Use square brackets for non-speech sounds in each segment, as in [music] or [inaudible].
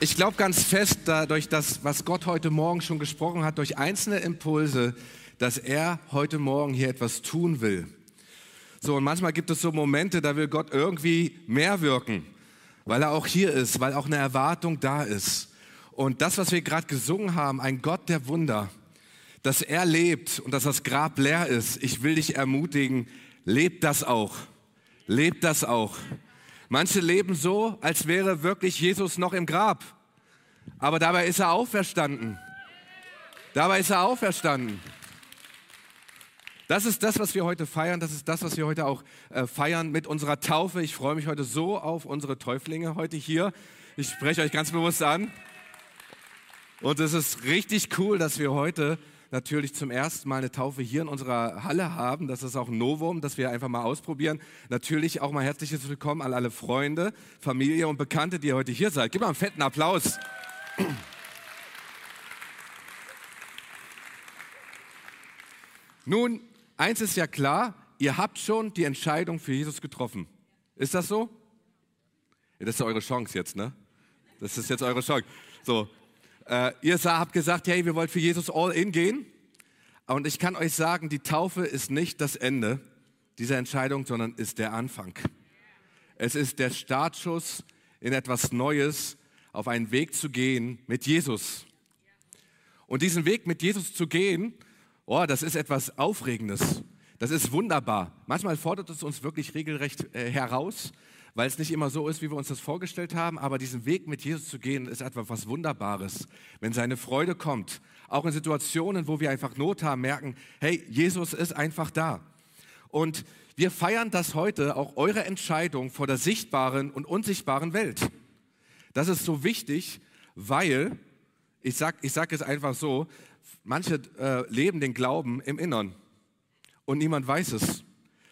ich glaube ganz fest, dadurch das, was Gott heute Morgen schon gesprochen hat, durch einzelne Impulse, dass er heute Morgen hier etwas tun will. So, und manchmal gibt es so Momente, da will Gott irgendwie mehr wirken, weil er auch hier ist, weil auch eine Erwartung da ist. Und das, was wir gerade gesungen haben, ein Gott der Wunder, dass er lebt und dass das Grab leer ist, ich will dich ermutigen, lebt das auch. Lebt das auch. Manche leben so, als wäre wirklich Jesus noch im Grab. Aber dabei ist er auferstanden. Dabei ist er auferstanden. Das ist das, was wir heute feiern. Das ist das, was wir heute auch äh, feiern mit unserer Taufe. Ich freue mich heute so auf unsere Täuflinge heute hier. Ich spreche euch ganz bewusst an. Und es ist richtig cool, dass wir heute natürlich zum ersten Mal eine Taufe hier in unserer Halle haben. Das ist auch ein Novum, dass wir einfach mal ausprobieren. Natürlich auch mal herzliches Willkommen an alle Freunde, Familie und Bekannte, die heute hier seid. Gib mal einen fetten Applaus. [clears throat] Nun, eins ist ja klar, ihr habt schon die Entscheidung für Jesus getroffen. Ist das so? Ja, das ist eure Chance jetzt, ne? Das ist jetzt eure Chance. So, äh, ihr habt gesagt, hey, wir wollen für Jesus all in gehen. Und ich kann euch sagen, die Taufe ist nicht das Ende dieser Entscheidung, sondern ist der Anfang. Es ist der Startschuss in etwas Neues, auf einen Weg zu gehen mit Jesus. Und diesen Weg mit Jesus zu gehen, oh, das ist etwas Aufregendes. Das ist wunderbar. Manchmal fordert es uns wirklich regelrecht äh, heraus, weil es nicht immer so ist, wie wir uns das vorgestellt haben. Aber diesen Weg mit Jesus zu gehen, ist etwas Wunderbares. Wenn seine Freude kommt, auch in Situationen, wo wir einfach Not haben, merken, hey, Jesus ist einfach da. Und wir feiern das heute, auch eure Entscheidung vor der sichtbaren und unsichtbaren Welt. Das ist so wichtig, weil, ich sage ich sag es einfach so, manche äh, leben den Glauben im Innern und niemand weiß es.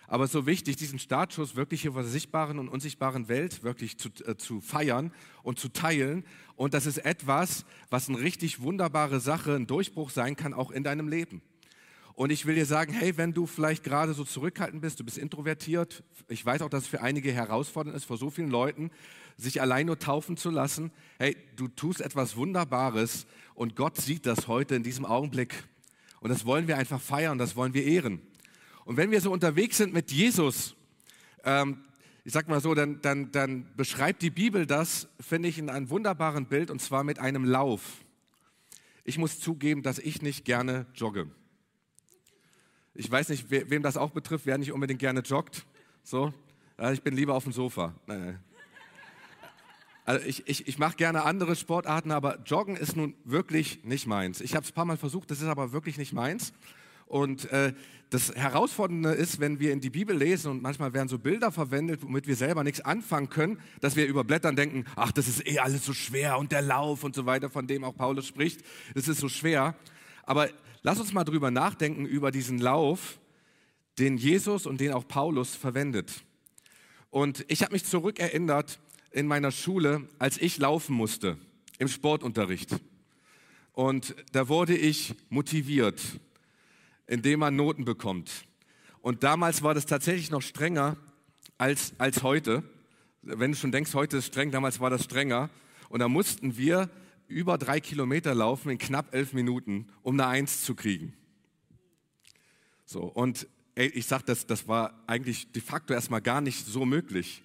Aber so wichtig, diesen Startschuss wirklich hier der sichtbaren und unsichtbaren Welt wirklich zu, äh, zu feiern und zu teilen. Und das ist etwas, was eine richtig wunderbare Sache, ein Durchbruch sein kann, auch in deinem Leben. Und ich will dir sagen, hey, wenn du vielleicht gerade so zurückhaltend bist, du bist introvertiert, ich weiß auch, dass es für einige herausfordernd ist, vor so vielen Leuten sich allein nur taufen zu lassen. Hey, du tust etwas Wunderbares und Gott sieht das heute in diesem Augenblick. Und das wollen wir einfach feiern, das wollen wir ehren. Und wenn wir so unterwegs sind mit Jesus, ähm, ich sag mal so, dann, dann, dann beschreibt die Bibel das, finde ich, in einem wunderbaren Bild und zwar mit einem Lauf. Ich muss zugeben, dass ich nicht gerne jogge. Ich weiß nicht, wem das auch betrifft, wer nicht unbedingt gerne joggt. So, ich bin lieber auf dem Sofa. Nein. Also ich, ich, ich mache gerne andere Sportarten, aber Joggen ist nun wirklich nicht meins. Ich habe es ein paar Mal versucht, das ist aber wirklich nicht meins. Und äh, das Herausfordernde ist, wenn wir in die Bibel lesen und manchmal werden so Bilder verwendet, womit wir selber nichts anfangen können, dass wir über Blättern denken, ach, das ist eh alles so schwer und der Lauf und so weiter, von dem auch Paulus spricht, das ist so schwer. Aber lass uns mal drüber nachdenken, über diesen Lauf, den Jesus und den auch Paulus verwendet. Und ich habe mich zurückerinnert in meiner Schule, als ich laufen musste, im Sportunterricht. Und da wurde ich motiviert indem man Noten bekommt. Und damals war das tatsächlich noch strenger als, als heute. Wenn du schon denkst, heute ist streng, damals war das strenger. Und da mussten wir über drei Kilometer laufen in knapp elf Minuten, um eine Eins zu kriegen. So, und ey, ich sag, das, das war eigentlich de facto erstmal gar nicht so möglich.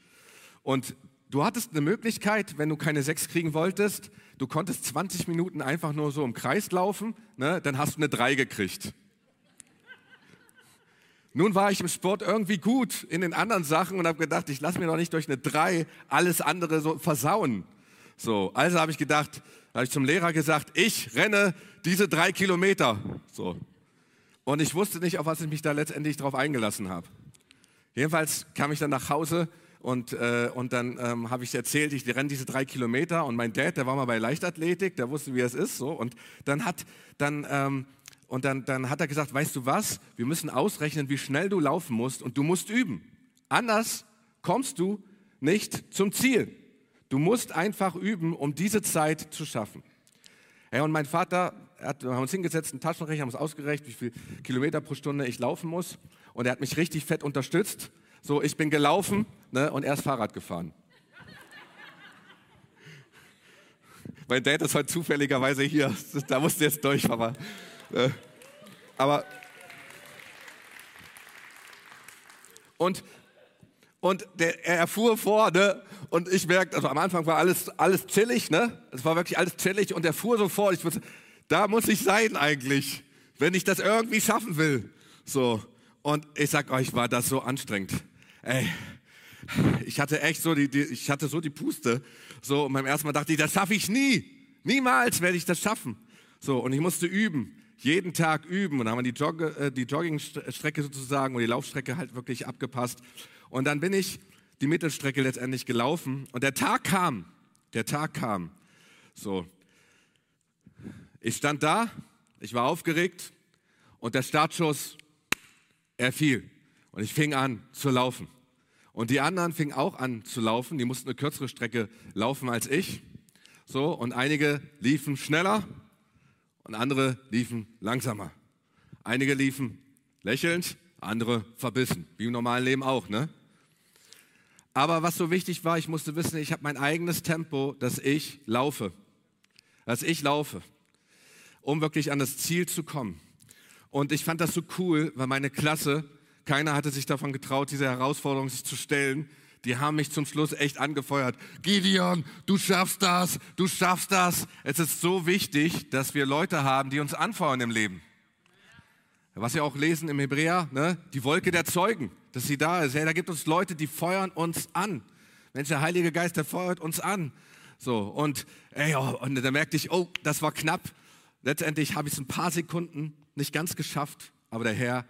Und du hattest eine Möglichkeit, wenn du keine Sechs kriegen wolltest, du konntest 20 Minuten einfach nur so im Kreis laufen, ne, dann hast du eine Drei gekriegt. Nun war ich im Sport irgendwie gut in den anderen Sachen und habe gedacht, ich lasse mir doch nicht durch eine Drei alles andere so versauen. So, also habe ich gedacht, habe ich zum Lehrer gesagt, ich renne diese drei Kilometer. So. Und ich wusste nicht, auf was ich mich da letztendlich drauf eingelassen habe. Jedenfalls kam ich dann nach Hause und, äh, und dann ähm, habe ich erzählt, ich renne diese drei Kilometer und mein Dad, der war mal bei Leichtathletik, der wusste, wie es ist. So. Und dann hat, dann ähm, und dann, dann hat er gesagt, weißt du was, wir müssen ausrechnen, wie schnell du laufen musst und du musst üben. Anders kommst du nicht zum Ziel. Du musst einfach üben, um diese Zeit zu schaffen. Ja, und mein Vater, hat, wir haben uns hingesetzt, einen Taschenrechner, haben uns ausgerechnet, wie viele Kilometer pro Stunde ich laufen muss. Und er hat mich richtig fett unterstützt. So, ich bin gelaufen ne, und er ist Fahrrad gefahren. [laughs] Mein Dad ist heute zufälligerweise hier. Da musst du jetzt durch, Papa. Äh, aber. Und, und der, er erfuhr vor, ne? Und ich merkte, also am Anfang war alles, alles chillig, ne? Es war wirklich alles chillig und er fuhr so vor. Ich wusste, da muss ich sein eigentlich, wenn ich das irgendwie schaffen will. So. Und ich sag euch, war das so anstrengend. Ey, ich hatte echt so die, die, ich hatte so die Puste. So, und beim ersten Mal dachte ich, das schaffe ich nie. Niemals werde ich das schaffen. So, und ich musste üben. Jeden Tag üben. Und dann haben wir die, Jogge, äh, die Joggingstrecke sozusagen und die Laufstrecke halt wirklich abgepasst. Und dann bin ich die Mittelstrecke letztendlich gelaufen. Und der Tag kam. Der Tag kam. So. Ich stand da. Ich war aufgeregt. Und der Startschuss, er fiel. Und ich fing an zu laufen. Und die anderen fingen auch an zu laufen. Die mussten eine kürzere Strecke laufen als ich. So, und einige liefen schneller und andere liefen langsamer. Einige liefen lächelnd, andere verbissen, wie im normalen Leben auch, ne? Aber was so wichtig war, ich musste wissen, ich habe mein eigenes Tempo, dass ich laufe. Dass ich laufe, um wirklich an das Ziel zu kommen. Und ich fand das so cool, weil meine Klasse keiner hatte sich davon getraut, diese Herausforderung sich zu stellen. Die haben mich zum Schluss echt angefeuert. Gideon, du schaffst das, du schaffst das. Es ist so wichtig, dass wir Leute haben, die uns anfeuern im Leben. Was wir auch lesen im Hebräer, ne? die Wolke der Zeugen, dass sie da ist. Ja, da gibt es Leute, die feuern uns an. Mensch, der Heilige Geist, der feuert uns an. So, und, ey, oh, und da merkte ich, oh, das war knapp. Letztendlich habe ich es ein paar Sekunden nicht ganz geschafft, aber der Herr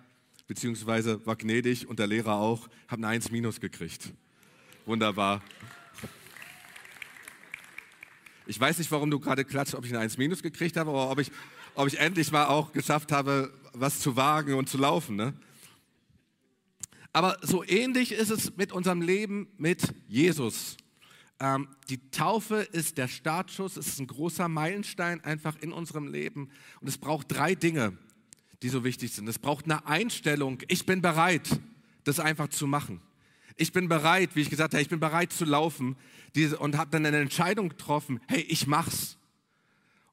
beziehungsweise war gnädig und der Lehrer auch, habe eine 1 minus gekriegt. Wunderbar. Ich weiß nicht, warum du gerade klatscht, ob ich eine 1 minus gekriegt habe, aber ob ich, ob ich endlich mal auch geschafft habe, was zu wagen und zu laufen. Ne? Aber so ähnlich ist es mit unserem Leben mit Jesus. Ähm, die Taufe ist der Startschuss, es ist ein großer Meilenstein einfach in unserem Leben. Und es braucht drei Dinge die so wichtig sind. Es braucht eine Einstellung. Ich bin bereit, das einfach zu machen. Ich bin bereit, wie ich gesagt habe, ich bin bereit zu laufen und habe dann eine Entscheidung getroffen, hey, ich mach's.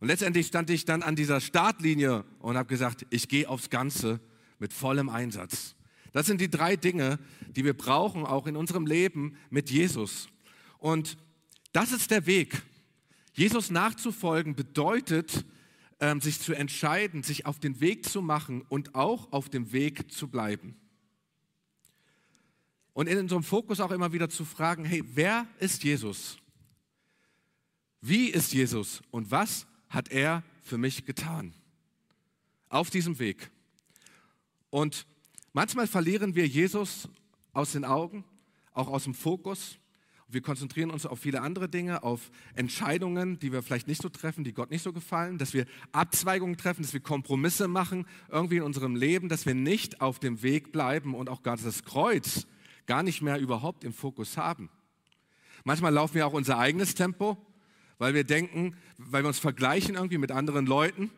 Und letztendlich stand ich dann an dieser Startlinie und habe gesagt, ich gehe aufs Ganze mit vollem Einsatz. Das sind die drei Dinge, die wir brauchen, auch in unserem Leben mit Jesus. Und das ist der Weg. Jesus nachzufolgen bedeutet, ähm, sich zu entscheiden, sich auf den Weg zu machen und auch auf dem Weg zu bleiben. Und in unserem Fokus auch immer wieder zu fragen, hey, wer ist Jesus? Wie ist Jesus und was hat er für mich getan? Auf diesem Weg. Und manchmal verlieren wir Jesus aus den Augen, auch aus dem Fokus. Wir konzentrieren uns auf viele andere Dinge, auf Entscheidungen, die wir vielleicht nicht so treffen, die Gott nicht so gefallen, dass wir Abzweigungen treffen, dass wir Kompromisse machen irgendwie in unserem Leben, dass wir nicht auf dem Weg bleiben und auch gerade das Kreuz gar nicht mehr überhaupt im Fokus haben. Manchmal laufen wir auch unser eigenes Tempo, weil wir denken, weil wir uns vergleichen irgendwie mit anderen Leuten.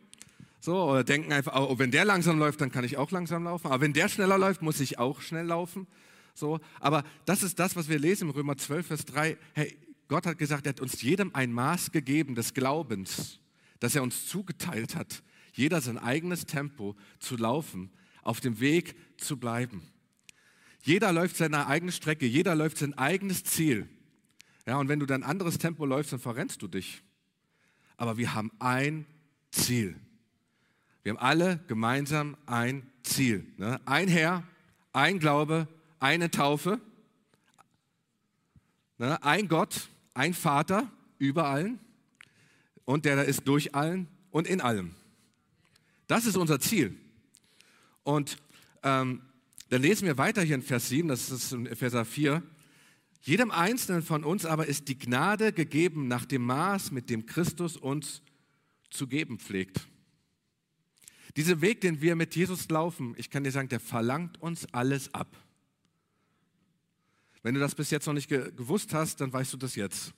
So, oder denken einfach, oh, wenn der langsam läuft, dann kann ich auch langsam laufen. Aber wenn der schneller läuft, muss ich auch schnell laufen. So, aber das ist das, was wir lesen im Römer 12, Vers 3. Hey, Gott hat gesagt, er hat uns jedem ein Maß gegeben des Glaubens, das er uns zugeteilt hat, jeder sein eigenes Tempo zu laufen, auf dem Weg zu bleiben. Jeder läuft seine eigene Strecke, jeder läuft sein eigenes Ziel. Ja, und wenn du dein anderes Tempo läufst, dann verrennst du dich. Aber wir haben ein Ziel. Wir haben alle gemeinsam ein Ziel. Ne? Ein Herr, ein Glaube, eine Taufe, ne, ein Gott, ein Vater über allen und der da ist durch allen und in allem. Das ist unser Ziel. Und ähm, dann lesen wir weiter hier in Vers 7, das ist in Epheser 4. Jedem Einzelnen von uns aber ist die Gnade gegeben nach dem Maß, mit dem Christus uns zu geben pflegt. Dieser Weg, den wir mit Jesus laufen, ich kann dir sagen, der verlangt uns alles ab. Wenn du das bis jetzt noch nicht ge gewusst hast, dann weißt du das jetzt.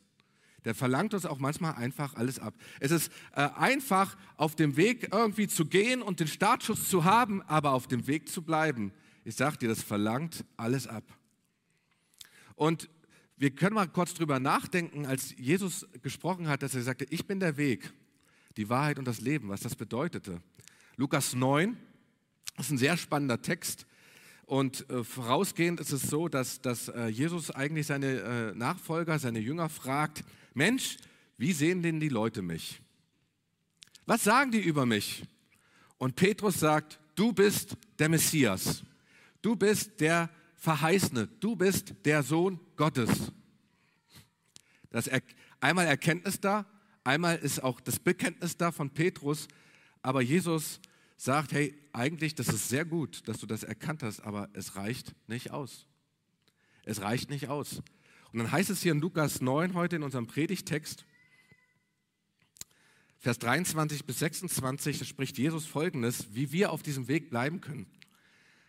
Der verlangt uns auch manchmal einfach alles ab. Es ist äh, einfach, auf dem Weg irgendwie zu gehen und den Startschuss zu haben, aber auf dem Weg zu bleiben. Ich sage dir, das verlangt alles ab. Und wir können mal kurz drüber nachdenken, als Jesus gesprochen hat, dass er sagte, ich bin der Weg, die Wahrheit und das Leben, was das bedeutete. Lukas 9, das ist ein sehr spannender Text. Und äh, vorausgehend ist es so, dass, dass äh, Jesus eigentlich seine äh, Nachfolger, seine Jünger fragt, Mensch, wie sehen denn die Leute mich? Was sagen die über mich? Und Petrus sagt, du bist der Messias. Du bist der Verheißene. Du bist der Sohn Gottes. Das er, einmal Erkenntnis da, einmal ist auch das Bekenntnis da von Petrus, aber Jesus sagt, hey, eigentlich, das ist sehr gut, dass du das erkannt hast, aber es reicht nicht aus. Es reicht nicht aus. Und dann heißt es hier in Lukas 9 heute in unserem Predigtext, Vers 23 bis 26, da spricht Jesus folgendes, wie wir auf diesem Weg bleiben können.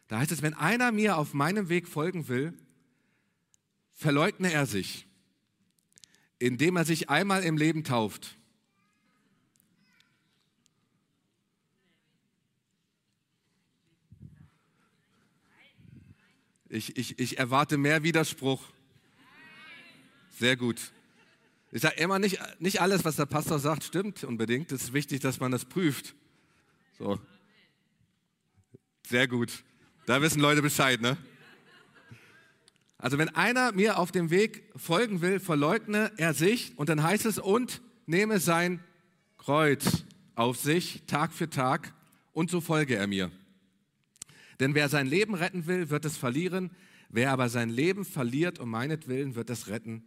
Da heißt es, wenn einer mir auf meinem Weg folgen will, verleugne er sich, indem er sich einmal im Leben tauft Ich, ich, ich erwarte mehr Widerspruch. Sehr gut. Ich sage immer, nicht, nicht alles, was der Pastor sagt, stimmt unbedingt. Es ist wichtig, dass man das prüft. So. Sehr gut. Da wissen Leute Bescheid, ne? Also wenn einer mir auf dem Weg folgen will, verleugne er sich und dann heißt es und nehme sein Kreuz auf sich Tag für Tag und so folge er mir. Denn wer sein Leben retten will, wird es verlieren. Wer aber sein Leben verliert um meinetwillen, wird es retten.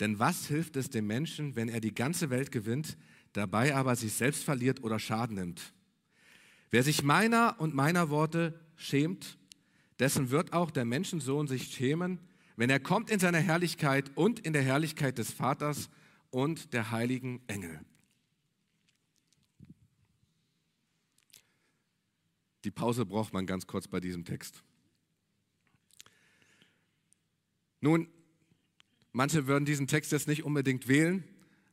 Denn was hilft es dem Menschen, wenn er die ganze Welt gewinnt, dabei aber sich selbst verliert oder Schaden nimmt? Wer sich meiner und meiner Worte schämt, dessen wird auch der Menschensohn sich schämen, wenn er kommt in seiner Herrlichkeit und in der Herrlichkeit des Vaters und der heiligen Engel. Die Pause braucht man ganz kurz bei diesem Text. Nun, manche würden diesen Text jetzt nicht unbedingt wählen,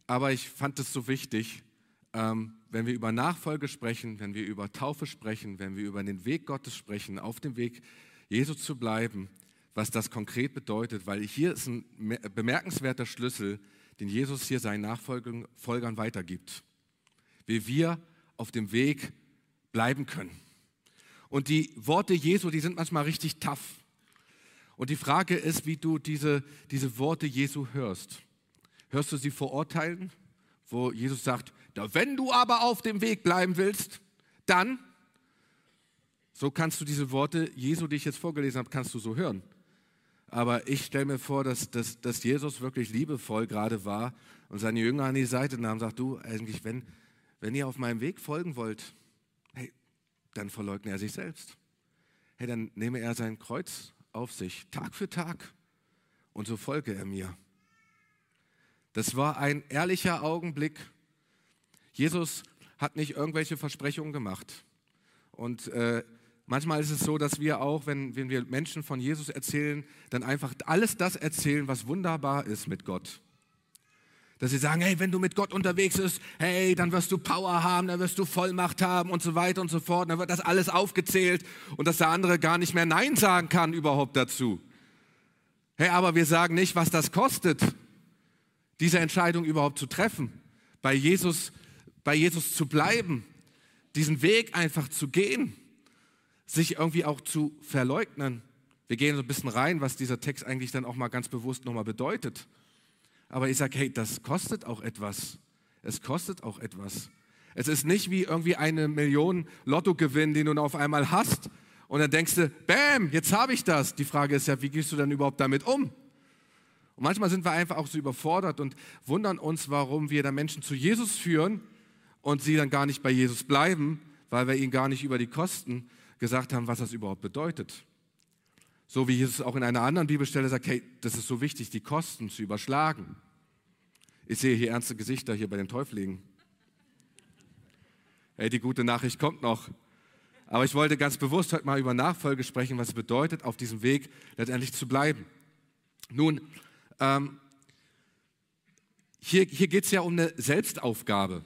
aber ich fand es so wichtig, ähm, wenn wir über Nachfolge sprechen, wenn wir über Taufe sprechen, wenn wir über den Weg Gottes sprechen, auf dem Weg Jesus zu bleiben, was das konkret bedeutet, weil hier ist ein bemerkenswerter Schlüssel, den Jesus hier seinen Nachfolgern weitergibt, wie wir auf dem Weg bleiben können. Und die Worte Jesu, die sind manchmal richtig tough. Und die Frage ist, wie du diese, diese Worte Jesu hörst. Hörst du sie verurteilen, wo Jesus sagt, wenn du aber auf dem Weg bleiben willst, dann, so kannst du diese Worte Jesu, die ich jetzt vorgelesen habe, kannst du so hören. Aber ich stelle mir vor, dass, dass, dass Jesus wirklich liebevoll gerade war und seine Jünger an die Seite nahm und sagt, du, eigentlich, wenn, wenn ihr auf meinem Weg folgen wollt, dann verleugne er sich selbst. Hey, dann nehme er sein Kreuz auf sich, Tag für Tag, und so folge er mir. Das war ein ehrlicher Augenblick. Jesus hat nicht irgendwelche Versprechungen gemacht. Und äh, manchmal ist es so, dass wir auch, wenn, wenn wir Menschen von Jesus erzählen, dann einfach alles das erzählen, was wunderbar ist mit Gott. Dass sie sagen, hey, wenn du mit Gott unterwegs bist, hey, dann wirst du Power haben, dann wirst du Vollmacht haben und so weiter und so fort. Dann wird das alles aufgezählt und dass der andere gar nicht mehr Nein sagen kann überhaupt dazu. Hey, aber wir sagen nicht, was das kostet, diese Entscheidung überhaupt zu treffen, bei Jesus, bei Jesus zu bleiben, diesen Weg einfach zu gehen, sich irgendwie auch zu verleugnen. Wir gehen so ein bisschen rein, was dieser Text eigentlich dann auch mal ganz bewusst nochmal bedeutet. Aber ich sage, hey, das kostet auch etwas. Es kostet auch etwas. Es ist nicht wie irgendwie eine Million Lottogewinn, den du auf einmal hast und dann denkst du, bam, jetzt habe ich das. Die Frage ist ja, wie gehst du denn überhaupt damit um? Und manchmal sind wir einfach auch so überfordert und wundern uns, warum wir da Menschen zu Jesus führen und sie dann gar nicht bei Jesus bleiben, weil wir ihnen gar nicht über die Kosten gesagt haben, was das überhaupt bedeutet. So wie Jesus auch in einer anderen Bibelstelle sagt, hey, das ist so wichtig, die Kosten zu überschlagen. Ich sehe hier ernste Gesichter hier bei den Täuflingen. Hey, die gute Nachricht kommt noch. Aber ich wollte ganz bewusst heute mal über Nachfolge sprechen, was es bedeutet, auf diesem Weg letztendlich zu bleiben. Nun, ähm, hier, hier geht es ja um eine Selbstaufgabe,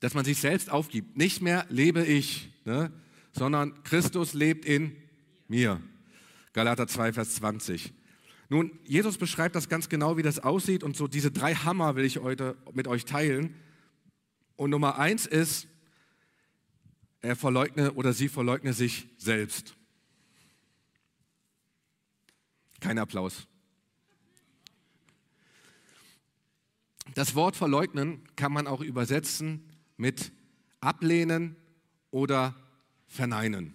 dass man sich selbst aufgibt. Nicht mehr lebe ich, ne, sondern Christus lebt in mir. Galater 2, Vers 20. Nun, Jesus beschreibt das ganz genau, wie das aussieht und so diese drei Hammer will ich heute mit euch teilen. Und Nummer eins ist, er verleugne oder sie verleugne sich selbst. Kein Applaus. Das Wort verleugnen kann man auch übersetzen mit ablehnen oder verneinen.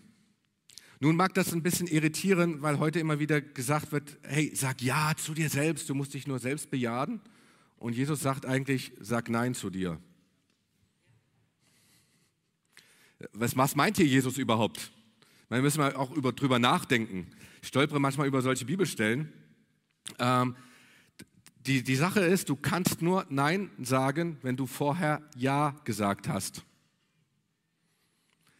Nun mag das ein bisschen irritieren, weil heute immer wieder gesagt wird, hey, sag ja zu dir selbst, du musst dich nur selbst bejahen. Und Jesus sagt eigentlich, sag nein zu dir. Was, was meint hier Jesus überhaupt? Da müssen wir auch über, drüber nachdenken. Ich stolpere manchmal über solche Bibelstellen. Ähm, die, die Sache ist, du kannst nur Nein sagen, wenn du vorher Ja gesagt hast.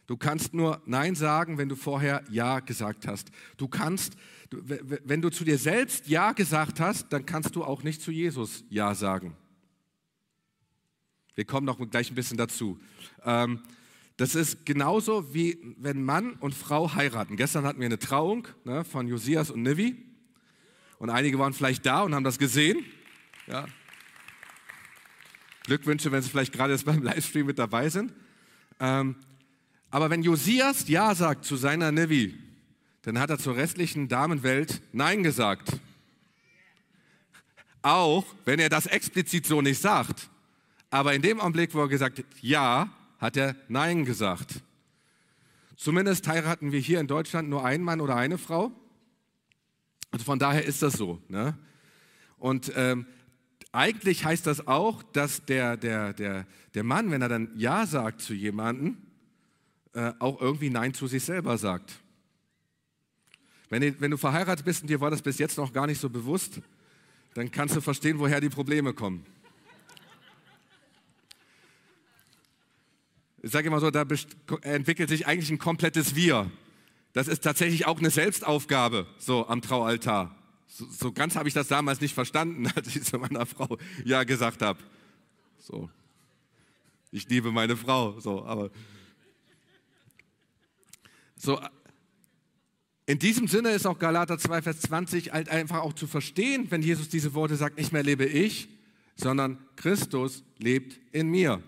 Du kannst nur Nein sagen, wenn du vorher Ja gesagt hast. Du kannst, wenn du zu dir selbst Ja gesagt hast, dann kannst du auch nicht zu Jesus Ja sagen. Wir kommen noch gleich ein bisschen dazu. Ähm, das ist genauso wie wenn Mann und Frau heiraten. Gestern hatten wir eine Trauung ne, von Josias und Nivi. Und einige waren vielleicht da und haben das gesehen. Ja. Glückwünsche, wenn sie vielleicht gerade jetzt beim [laughs] Livestream mit dabei sind. Ähm, aber wenn Josias Ja sagt zu seiner Nivi, dann hat er zur restlichen Damenwelt Nein gesagt. Auch wenn er das explizit so nicht sagt. Aber in dem Augenblick, wo er gesagt hat, Ja, hat er Nein gesagt. Zumindest heiraten wir hier in Deutschland nur einen Mann oder eine Frau. Also von daher ist das so. Ne? Und ähm, eigentlich heißt das auch, dass der, der, der, der Mann, wenn er dann Ja sagt zu jemandem, äh, auch irgendwie Nein zu sich selber sagt. Wenn, wenn du verheiratet bist und dir war das bis jetzt noch gar nicht so bewusst, dann kannst du verstehen, woher die Probleme kommen. ich sage immer so, da entwickelt sich eigentlich ein komplettes Wir. Das ist tatsächlich auch eine Selbstaufgabe, so am Traualtar. So, so ganz habe ich das damals nicht verstanden, [laughs] als ich zu meiner Frau Ja gesagt habe. So. Ich liebe meine Frau, so, aber. So, in diesem Sinne ist auch Galater 2, Vers 20 halt einfach auch zu verstehen, wenn Jesus diese Worte sagt, nicht mehr lebe ich, sondern Christus lebt in mir.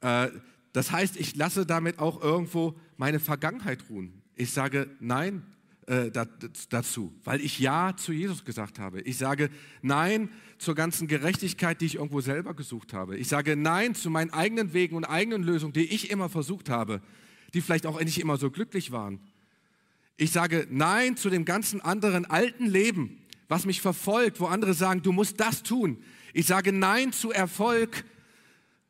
Äh, das heißt, ich lasse damit auch irgendwo meine Vergangenheit ruhen. Ich sage Nein äh, dazu, weil ich Ja zu Jesus gesagt habe. Ich sage Nein zur ganzen Gerechtigkeit, die ich irgendwo selber gesucht habe. Ich sage Nein zu meinen eigenen Wegen und eigenen Lösungen, die ich immer versucht habe, die vielleicht auch nicht immer so glücklich waren. Ich sage Nein zu dem ganzen anderen alten Leben, was mich verfolgt, wo andere sagen, du musst das tun. Ich sage Nein zu Erfolg,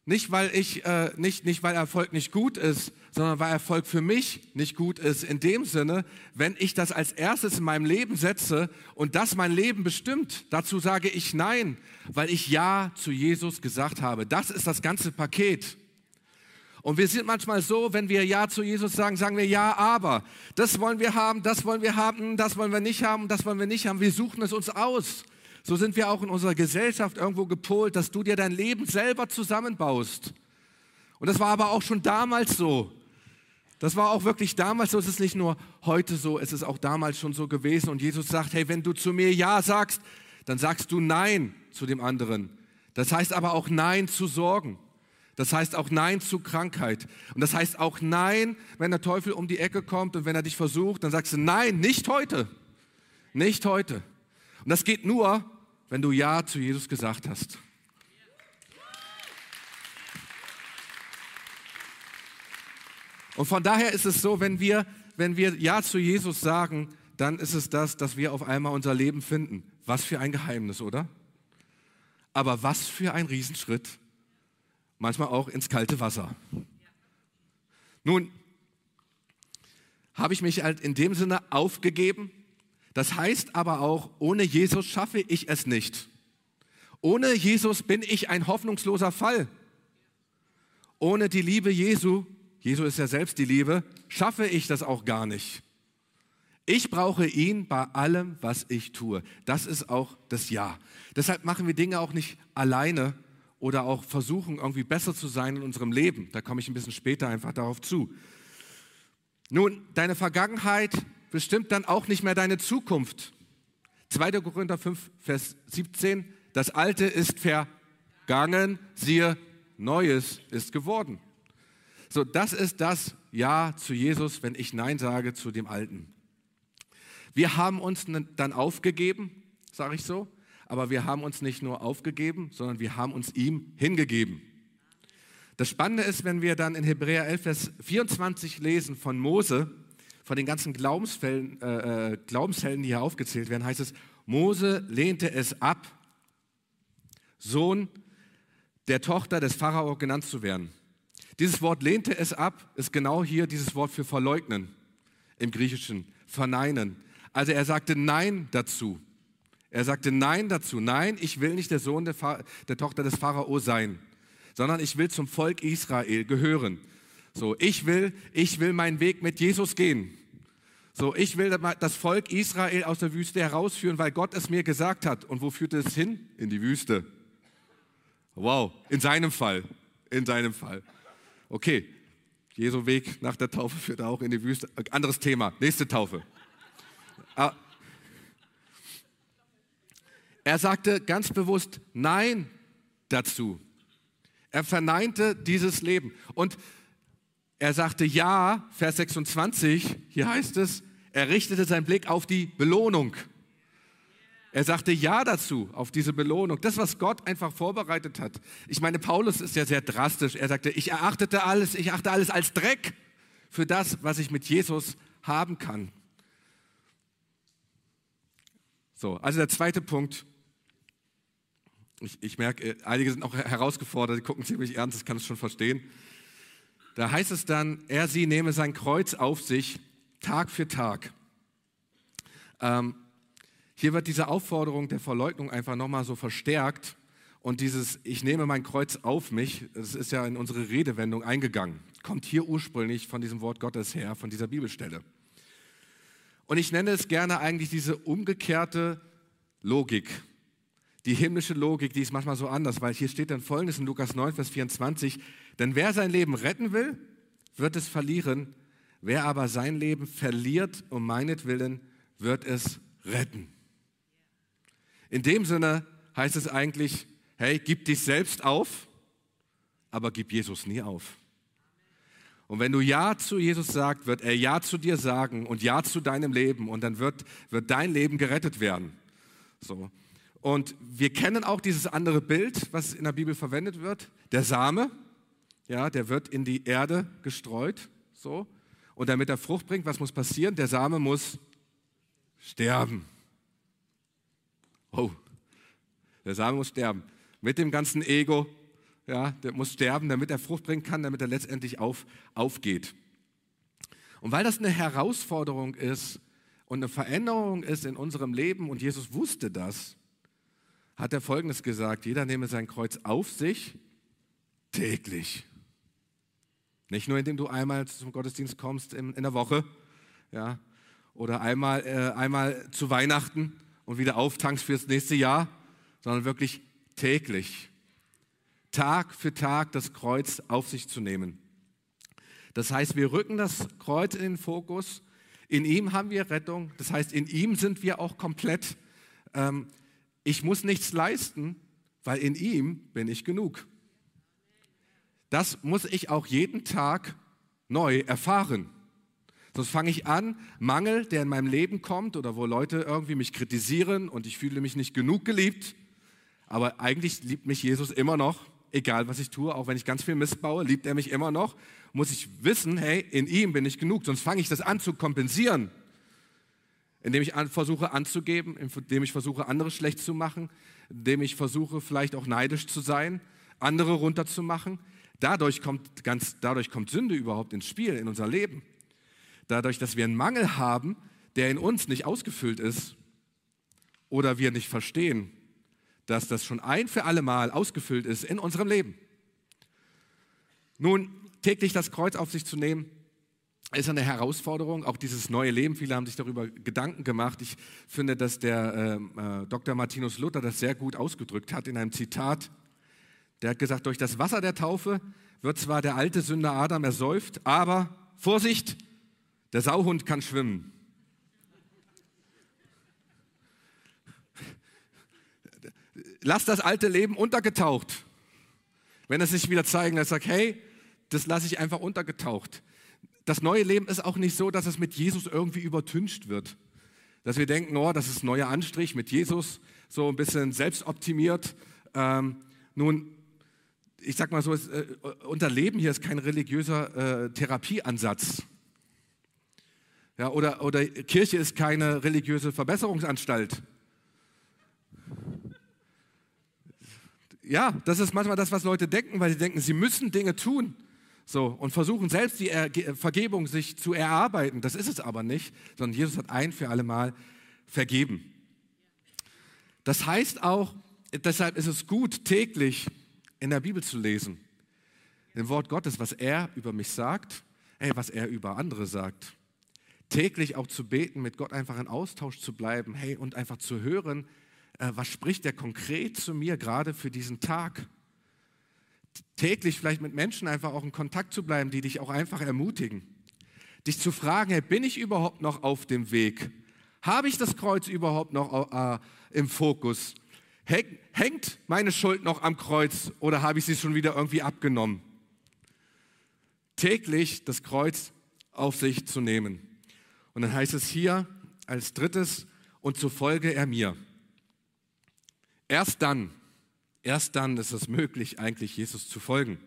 nicht weil, ich, äh, nicht, nicht weil Erfolg nicht gut ist, sondern weil Erfolg für mich nicht gut ist. In dem Sinne, wenn ich das als erstes in meinem Leben setze und das mein Leben bestimmt, dazu sage ich Nein, weil ich Ja zu Jesus gesagt habe. Das ist das ganze Paket. Und wir sind manchmal so, wenn wir Ja zu Jesus sagen, sagen wir Ja, aber. Das wollen wir haben, das wollen wir haben, das wollen wir nicht haben, das wollen wir nicht haben. Wir suchen es uns aus. So sind wir auch in unserer Gesellschaft irgendwo gepolt, dass du dir dein Leben selber zusammenbaust. Und das war aber auch schon damals so. Das war auch wirklich damals so, es ist nicht nur heute so, es ist auch damals schon so gewesen. Und Jesus sagt, hey, wenn du zu mir Ja sagst, dann sagst du Nein zu dem anderen. Das heißt aber auch Nein zu Sorgen. Das heißt auch Nein zu Krankheit. Und das heißt auch Nein, wenn der Teufel um die Ecke kommt und wenn er dich versucht, dann sagst du Nein, nicht heute. Nicht heute. Und das geht nur, wenn du Ja zu Jesus gesagt hast. Und von daher ist es so, wenn wir, wenn wir Ja zu Jesus sagen, dann ist es das, dass wir auf einmal unser Leben finden. Was für ein Geheimnis, oder? Aber was für ein Riesenschritt. Manchmal auch ins kalte Wasser. Nun, habe ich mich halt in dem Sinne aufgegeben, das heißt aber auch, ohne Jesus schaffe ich es nicht. Ohne Jesus bin ich ein hoffnungsloser Fall. Ohne die Liebe Jesu, Jesu ist ja selbst die Liebe, schaffe ich das auch gar nicht. Ich brauche ihn bei allem, was ich tue. Das ist auch das Ja. Deshalb machen wir Dinge auch nicht alleine oder auch versuchen, irgendwie besser zu sein in unserem Leben. Da komme ich ein bisschen später einfach darauf zu. Nun, deine Vergangenheit bestimmt dann auch nicht mehr deine Zukunft. 2. Korinther 5, Vers 17, das Alte ist vergangen, siehe, Neues ist geworden. So, das ist das Ja zu Jesus, wenn ich Nein sage zu dem Alten. Wir haben uns dann aufgegeben, sage ich so, aber wir haben uns nicht nur aufgegeben, sondern wir haben uns ihm hingegeben. Das Spannende ist, wenn wir dann in Hebräer 11, Vers 24 lesen von Mose, von den ganzen Glaubensfällen, äh, äh, Glaubenshelden, die hier aufgezählt werden, heißt es, Mose lehnte es ab, Sohn der Tochter des Pharao genannt zu werden. Dieses Wort lehnte es ab, ist genau hier dieses Wort für verleugnen im Griechischen, verneinen. Also er sagte Nein dazu. Er sagte Nein dazu. Nein, ich will nicht der Sohn der, der Tochter des Pharao sein, sondern ich will zum Volk Israel gehören. So, ich will, ich will meinen Weg mit Jesus gehen. So, ich will das Volk Israel aus der Wüste herausführen, weil Gott es mir gesagt hat. Und wo führt es hin? In die Wüste. Wow, in seinem Fall. In seinem Fall. Okay, Jesu Weg nach der Taufe führt auch in die Wüste. Anderes Thema, nächste Taufe. Ah. Er sagte ganz bewusst Nein dazu. Er verneinte dieses Leben. Und er sagte Ja, Vers 26, hier heißt es, er richtete seinen Blick auf die Belohnung. Er sagte Ja dazu, auf diese Belohnung. Das, was Gott einfach vorbereitet hat. Ich meine, Paulus ist ja sehr drastisch. Er sagte, ich erachtete alles, ich achte alles als Dreck für das, was ich mit Jesus haben kann. So, also der zweite Punkt. Ich, ich merke, einige sind auch herausgefordert, die gucken ziemlich ernst, das kann ich schon verstehen. Da heißt es dann, er sie nehme sein Kreuz auf sich, Tag für Tag. Ähm, hier wird diese Aufforderung der Verleugnung einfach nochmal so verstärkt. Und dieses Ich nehme mein Kreuz auf mich, das ist ja in unsere Redewendung eingegangen. Kommt hier ursprünglich von diesem Wort Gottes her, von dieser Bibelstelle. Und ich nenne es gerne eigentlich diese umgekehrte Logik. Die himmlische Logik, die ist manchmal so anders, weil hier steht dann folgendes in Lukas 9, Vers 24. Denn wer sein Leben retten will, wird es verlieren. Wer aber sein Leben verliert um meinetwillen, wird es retten. In dem Sinne heißt es eigentlich, hey, gib dich selbst auf, aber gib Jesus nie auf. Und wenn du Ja zu Jesus sagst, wird er Ja zu dir sagen und Ja zu deinem Leben und dann wird, wird dein Leben gerettet werden. So. Und wir kennen auch dieses andere Bild, was in der Bibel verwendet wird. Der Same, ja, der wird in die Erde gestreut, so. Und damit er Frucht bringt, was muss passieren? Der Same muss sterben. Oh, der Same muss sterben. Mit dem ganzen Ego, ja, der muss sterben, damit er Frucht bringen kann, damit er letztendlich auf, aufgeht. Und weil das eine Herausforderung ist und eine Veränderung ist in unserem Leben und Jesus wusste das, hat er Folgendes gesagt, jeder nehme sein Kreuz auf sich täglich. Nicht nur, indem du einmal zum Gottesdienst kommst in, in der Woche, ja, oder einmal, äh, einmal zu Weihnachten und wieder auftankst fürs nächste Jahr, sondern wirklich täglich. Tag für Tag das Kreuz auf sich zu nehmen. Das heißt, wir rücken das Kreuz in den Fokus. In ihm haben wir Rettung. Das heißt, in ihm sind wir auch komplett. Ähm, ich muss nichts leisten, weil in ihm bin ich genug. Das muss ich auch jeden Tag neu erfahren. Sonst fange ich an, Mangel, der in meinem Leben kommt oder wo Leute irgendwie mich kritisieren und ich fühle mich nicht genug geliebt, aber eigentlich liebt mich Jesus immer noch egal was ich tue, auch wenn ich ganz viel Mist baue, liebt er mich immer noch, muss ich wissen, hey, in ihm bin ich genug, sonst fange ich das an zu kompensieren, indem ich an, versuche anzugeben, indem ich versuche, andere schlecht zu machen, indem ich versuche, vielleicht auch neidisch zu sein, andere runterzumachen. Dadurch kommt, ganz, dadurch kommt Sünde überhaupt ins Spiel, in unser Leben. Dadurch, dass wir einen Mangel haben, der in uns nicht ausgefüllt ist oder wir nicht verstehen, dass das schon ein für alle Mal ausgefüllt ist in unserem Leben. Nun, täglich das Kreuz auf sich zu nehmen, ist eine Herausforderung, auch dieses neue Leben. Viele haben sich darüber Gedanken gemacht. Ich finde, dass der äh, äh Dr. Martinus Luther das sehr gut ausgedrückt hat in einem Zitat. Der hat gesagt, durch das Wasser der Taufe wird zwar der alte Sünder Adam ersäuft, aber Vorsicht, der Sauhund kann schwimmen. lass das alte Leben untergetaucht. Wenn es sich wieder zeigen lässt, sag, hey, das lasse ich einfach untergetaucht. Das neue Leben ist auch nicht so, dass es mit Jesus irgendwie übertüncht wird. Dass wir denken, oh, das ist ein neuer Anstrich mit Jesus, so ein bisschen selbstoptimiert. Ähm, nun, ich sag mal so, es, äh, unser Leben hier ist kein religiöser äh, Therapieansatz. Ja, oder, oder Kirche ist keine religiöse Verbesserungsanstalt. Ja, das ist manchmal das, was Leute denken, weil sie denken, sie müssen Dinge tun. So, und versuchen selbst die Vergebung sich zu erarbeiten. Das ist es aber nicht, sondern Jesus hat ein für alle Mal vergeben. Das heißt auch, deshalb ist es gut, täglich in der Bibel zu lesen. Im Wort Gottes, was er über mich sagt, ey, was er über andere sagt. Täglich auch zu beten, mit Gott einfach in Austausch zu bleiben, hey, und einfach zu hören, äh, was spricht er konkret zu mir gerade für diesen Tag. Täglich vielleicht mit Menschen einfach auch in Kontakt zu bleiben, die dich auch einfach ermutigen. Dich zu fragen, hey, bin ich überhaupt noch auf dem Weg? Habe ich das Kreuz überhaupt noch äh, im Fokus? Hängt meine Schuld noch am Kreuz oder habe ich sie schon wieder irgendwie abgenommen? Täglich das Kreuz auf sich zu nehmen. Und dann heißt es hier als drittes, und zur Folge er mir. Erst dann, erst dann ist es möglich, eigentlich Jesus zu folgen.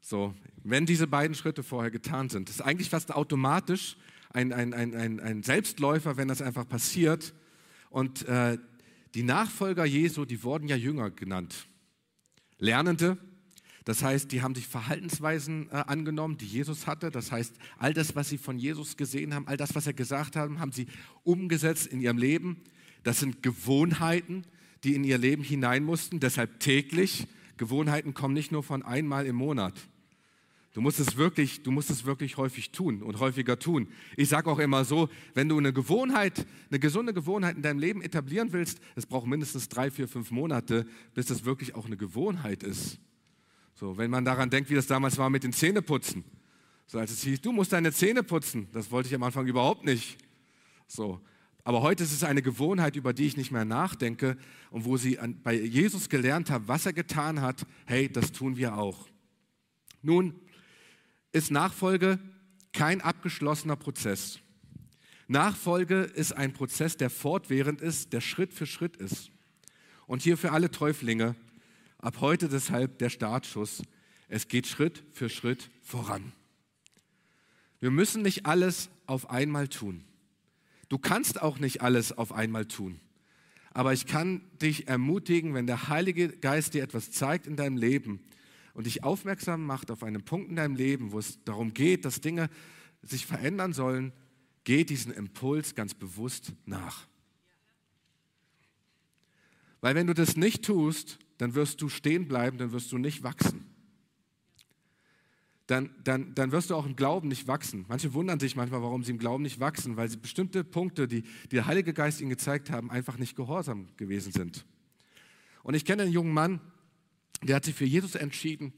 So, wenn diese beiden Schritte vorher getan sind, das ist eigentlich fast automatisch ein, ein, ein, ein, Selbstläufer, wenn das einfach passiert. Und äh, die Nachfolger Jesu, die wurden ja Jünger genannt. Lernende, das heißt, die haben sich Verhaltensweisen äh, angenommen, die Jesus hatte. Das heißt, all das, was sie von Jesus gesehen haben, all das, was er gesagt hat, haben sie umgesetzt in ihrem Leben. Das sind Gewohnheiten, die in ihr Leben hinein mussten. Deshalb täglich. Gewohnheiten kommen nicht nur von einmal im Monat. Du musst es wirklich, du musst es wirklich häufig tun und häufiger tun. Ich sage auch immer so, wenn du eine Gewohnheit, eine gesunde Gewohnheit in deinem Leben etablieren willst, es braucht mindestens drei, vier, fünf Monate, bis das wirklich auch eine Gewohnheit ist. So, wenn man daran denkt, wie das damals war mit den Zähneputzen. So, als es hieß, du musst deine Zähne putzen, das wollte ich am Anfang überhaupt nicht. So, aber heute ist es eine Gewohnheit, über die ich nicht mehr nachdenke und wo sie an, bei Jesus gelernt haben, was er getan hat. Hey, das tun wir auch. Nun, ist Nachfolge kein abgeschlossener Prozess. Nachfolge ist ein Prozess, der fortwährend ist, der Schritt für Schritt ist. Und hier für alle Täuflinge, ab heute deshalb der Startschuss. Es geht Schritt für Schritt voran. Wir müssen nicht alles auf einmal tun. Du kannst auch nicht alles auf einmal tun. Aber ich kann dich ermutigen, wenn der Heilige Geist dir etwas zeigt in deinem Leben, und dich aufmerksam macht auf einen Punkt in deinem Leben, wo es darum geht, dass Dinge sich verändern sollen, geh diesen Impuls ganz bewusst nach. Weil wenn du das nicht tust, dann wirst du stehen bleiben, dann wirst du nicht wachsen. Dann, dann, dann wirst du auch im Glauben nicht wachsen. Manche wundern sich manchmal, warum sie im Glauben nicht wachsen, weil sie bestimmte Punkte, die, die der Heilige Geist ihnen gezeigt haben, einfach nicht gehorsam gewesen sind. Und ich kenne einen jungen Mann, der hat sich für Jesus entschieden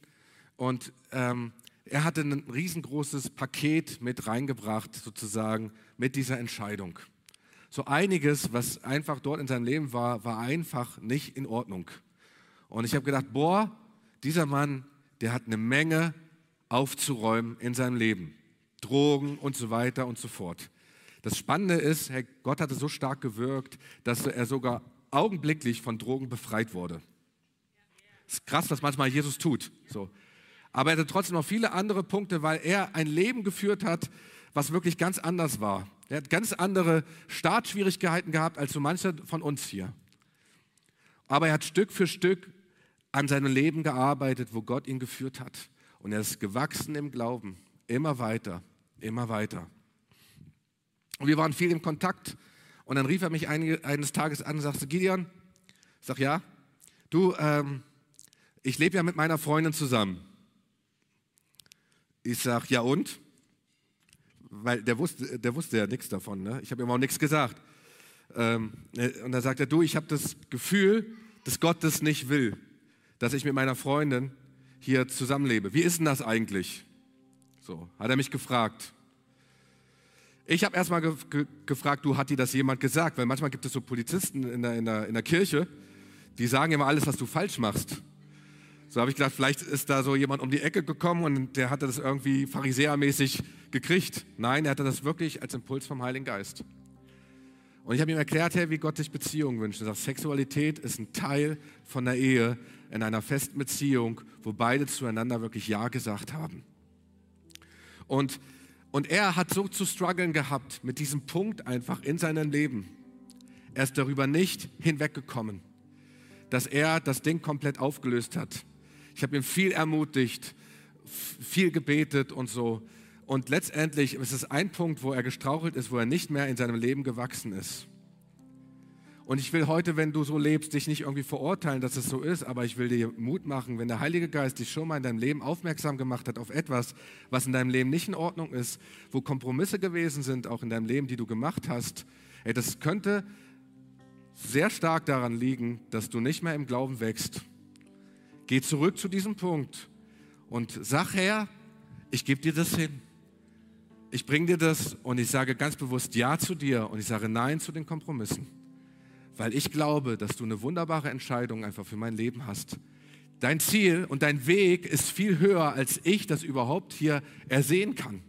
und ähm, er hatte ein riesengroßes Paket mit reingebracht, sozusagen, mit dieser Entscheidung. So einiges, was einfach dort in seinem Leben war, war einfach nicht in Ordnung. Und ich habe gedacht, boah, dieser Mann, der hat eine Menge aufzuräumen in seinem Leben. Drogen und so weiter und so fort. Das Spannende ist, Herr Gott hatte so stark gewirkt, dass er sogar augenblicklich von Drogen befreit wurde. Das ist krass, was manchmal Jesus tut. So. Aber er hatte trotzdem noch viele andere Punkte, weil er ein Leben geführt hat, was wirklich ganz anders war. Er hat ganz andere Startschwierigkeiten gehabt als so manche von uns hier. Aber er hat Stück für Stück an seinem Leben gearbeitet, wo Gott ihn geführt hat. Und er ist gewachsen im Glauben, immer weiter, immer weiter. Und wir waren viel im Kontakt. Und dann rief er mich eines Tages an und sagte, Gideon, ich sag ja, du, ähm, ich lebe ja mit meiner Freundin zusammen. Ich sage, ja und? Weil der wusste, der wusste ja nichts davon. Ne? Ich habe ihm auch nichts gesagt. Ähm, äh, und dann sagt er, du, ich habe das Gefühl, dass Gott das nicht will, dass ich mit meiner Freundin hier zusammenlebe. Wie ist denn das eigentlich? So, hat er mich gefragt. Ich habe erstmal ge ge gefragt, du, hat dir das jemand gesagt? Weil manchmal gibt es so Polizisten in der, in der, in der Kirche, die sagen immer alles, was du falsch machst. So habe ich gedacht, vielleicht ist da so jemand um die Ecke gekommen und der hatte das irgendwie pharisäermäßig gekriegt. Nein, er hatte das wirklich als Impuls vom Heiligen Geist. Und ich habe ihm erklärt, hey, wie Gott sich Beziehungen wünscht. Er sagt, Sexualität ist ein Teil von der Ehe in einer festen Beziehung, wo beide zueinander wirklich Ja gesagt haben. Und, und er hat so zu strugglen gehabt mit diesem Punkt einfach in seinem Leben. Er ist darüber nicht hinweggekommen, dass er das Ding komplett aufgelöst hat. Ich habe ihn viel ermutigt, viel gebetet und so. Und letztendlich ist es ein Punkt, wo er gestrauchelt ist, wo er nicht mehr in seinem Leben gewachsen ist. Und ich will heute, wenn du so lebst, dich nicht irgendwie verurteilen, dass es so ist, aber ich will dir Mut machen, wenn der Heilige Geist dich schon mal in deinem Leben aufmerksam gemacht hat auf etwas, was in deinem Leben nicht in Ordnung ist, wo Kompromisse gewesen sind, auch in deinem Leben, die du gemacht hast, ey, das könnte sehr stark daran liegen, dass du nicht mehr im Glauben wächst. Geh zurück zu diesem Punkt und sag, Herr, ich gebe dir das hin. Ich bringe dir das und ich sage ganz bewusst Ja zu dir und ich sage Nein zu den Kompromissen weil ich glaube, dass du eine wunderbare Entscheidung einfach für mein Leben hast. Dein Ziel und dein Weg ist viel höher, als ich das überhaupt hier ersehen kann.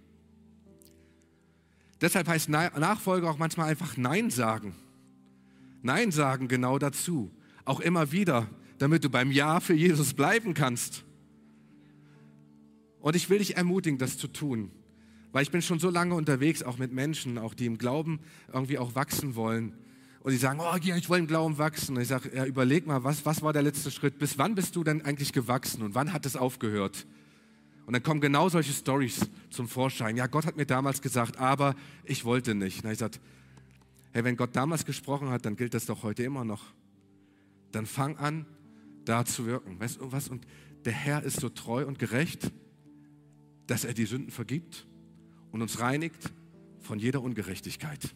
Deshalb heißt Nachfolge auch manchmal einfach Nein sagen. Nein sagen genau dazu. Auch immer wieder, damit du beim Ja für Jesus bleiben kannst. Und ich will dich ermutigen, das zu tun. Weil ich bin schon so lange unterwegs, auch mit Menschen, auch die im Glauben irgendwie auch wachsen wollen. Und die sagen, oh, ich will im Glauben wachsen. Und ich sage, ja, überleg mal, was, was war der letzte Schritt? Bis wann bist du denn eigentlich gewachsen und wann hat es aufgehört? Und dann kommen genau solche Stories zum Vorschein. Ja, Gott hat mir damals gesagt, aber ich wollte nicht. Und ich sage, hey, wenn Gott damals gesprochen hat, dann gilt das doch heute immer noch. Dann fang an, da zu wirken. Weißt du was? Und der Herr ist so treu und gerecht, dass er die Sünden vergibt und uns reinigt von jeder Ungerechtigkeit.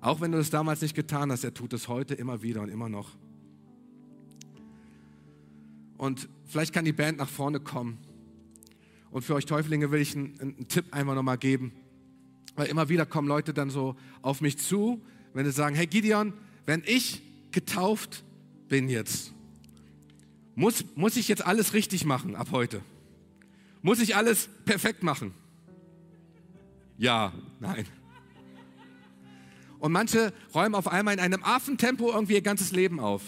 Auch wenn du es damals nicht getan hast, er tut es heute immer wieder und immer noch. Und vielleicht kann die Band nach vorne kommen. Und für euch Täuflinge will ich einen, einen Tipp einmal nochmal geben. Weil immer wieder kommen Leute dann so auf mich zu, wenn sie sagen, hey Gideon, wenn ich getauft bin jetzt, muss, muss ich jetzt alles richtig machen ab heute? Muss ich alles perfekt machen? Ja, nein. Und manche räumen auf einmal in einem Affentempo irgendwie ihr ganzes Leben auf.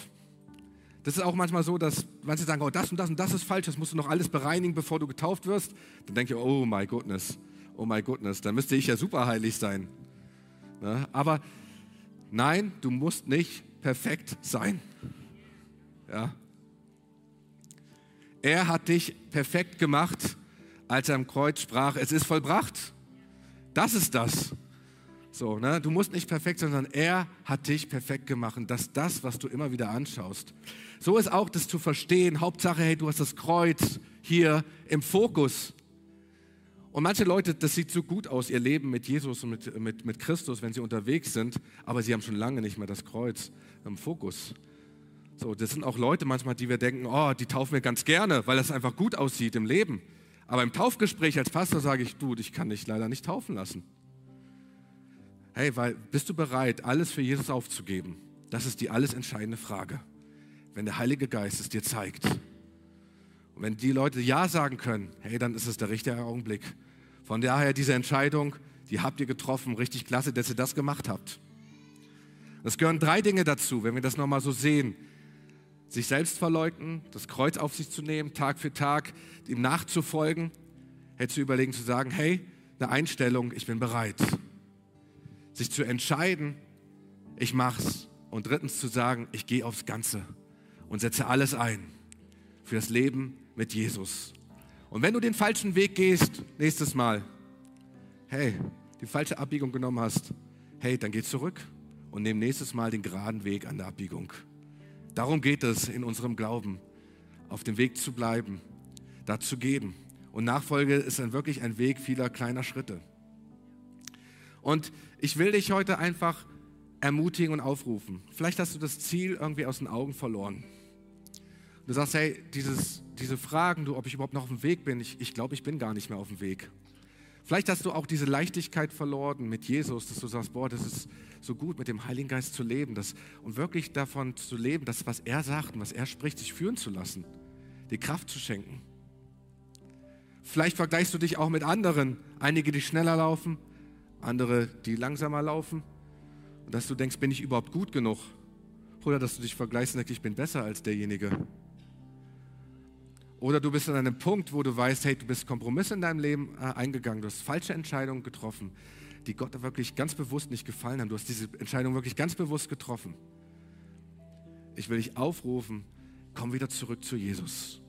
Das ist auch manchmal so, dass manche sagen, oh, das und das und das ist falsch, das musst du noch alles bereinigen, bevor du getauft wirst. Dann denke ich, oh my goodness, oh my goodness, dann müsste ich ja super heilig sein. Ne? Aber nein, du musst nicht perfekt sein. Ja. Er hat dich perfekt gemacht, als er am Kreuz sprach, es ist vollbracht. Das ist das. So, ne? Du musst nicht perfekt sein, sondern er hat dich perfekt gemacht. Und das ist das, was du immer wieder anschaust. So ist auch das zu verstehen. Hauptsache, hey, du hast das Kreuz hier im Fokus. Und manche Leute, das sieht so gut aus, ihr Leben mit Jesus und mit, mit, mit Christus, wenn sie unterwegs sind, aber sie haben schon lange nicht mehr das Kreuz im Fokus. So, das sind auch Leute manchmal, die wir denken, oh, die taufen wir ganz gerne, weil das einfach gut aussieht im Leben. Aber im Taufgespräch als Pastor sage ich, du, ich kann dich leider nicht taufen lassen. Hey, weil bist du bereit, alles für Jesus aufzugeben? Das ist die alles entscheidende Frage. Wenn der Heilige Geist es dir zeigt. Und wenn die Leute Ja sagen können, hey, dann ist es der richtige Augenblick. Von daher diese Entscheidung, die habt ihr getroffen. Richtig klasse, dass ihr das gemacht habt. Es gehören drei Dinge dazu, wenn wir das nochmal so sehen. Sich selbst verleugnen, das Kreuz auf sich zu nehmen, Tag für Tag, ihm nachzufolgen, hey, zu überlegen, zu sagen, hey, eine Einstellung, ich bin bereit sich zu entscheiden, ich mach's. Und drittens zu sagen, ich gehe aufs Ganze und setze alles ein für das Leben mit Jesus. Und wenn du den falschen Weg gehst, nächstes Mal, hey, die falsche Abbiegung genommen hast, hey, dann geh zurück und nimm nächstes Mal den geraden Weg an der Abbiegung. Darum geht es in unserem Glauben, auf dem Weg zu bleiben, da zu gehen. Und Nachfolge ist dann wirklich ein Weg vieler kleiner Schritte. Und ich will dich heute einfach ermutigen und aufrufen. Vielleicht hast du das Ziel irgendwie aus den Augen verloren. Du sagst, hey, dieses, diese Fragen, du, ob ich überhaupt noch auf dem Weg bin, ich, ich glaube, ich bin gar nicht mehr auf dem Weg. Vielleicht hast du auch diese Leichtigkeit verloren mit Jesus, dass du sagst, boah, das ist so gut, mit dem Heiligen Geist zu leben das, und wirklich davon zu leben, dass was er sagt und was er spricht, sich führen zu lassen, die Kraft zu schenken. Vielleicht vergleichst du dich auch mit anderen, einige, die schneller laufen, andere, die langsamer laufen, und dass du denkst, bin ich überhaupt gut genug? Oder dass du dich vergleichst und denkst, ich bin besser als derjenige. Oder du bist an einem Punkt, wo du weißt, hey, du bist Kompromisse in deinem Leben äh, eingegangen, du hast falsche Entscheidungen getroffen, die Gott wirklich ganz bewusst nicht gefallen haben. Du hast diese Entscheidung wirklich ganz bewusst getroffen. Ich will dich aufrufen, komm wieder zurück zu Jesus.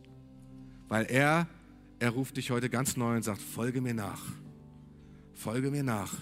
Weil er, er ruft dich heute ganz neu und sagt, folge mir nach. Folge mir nach.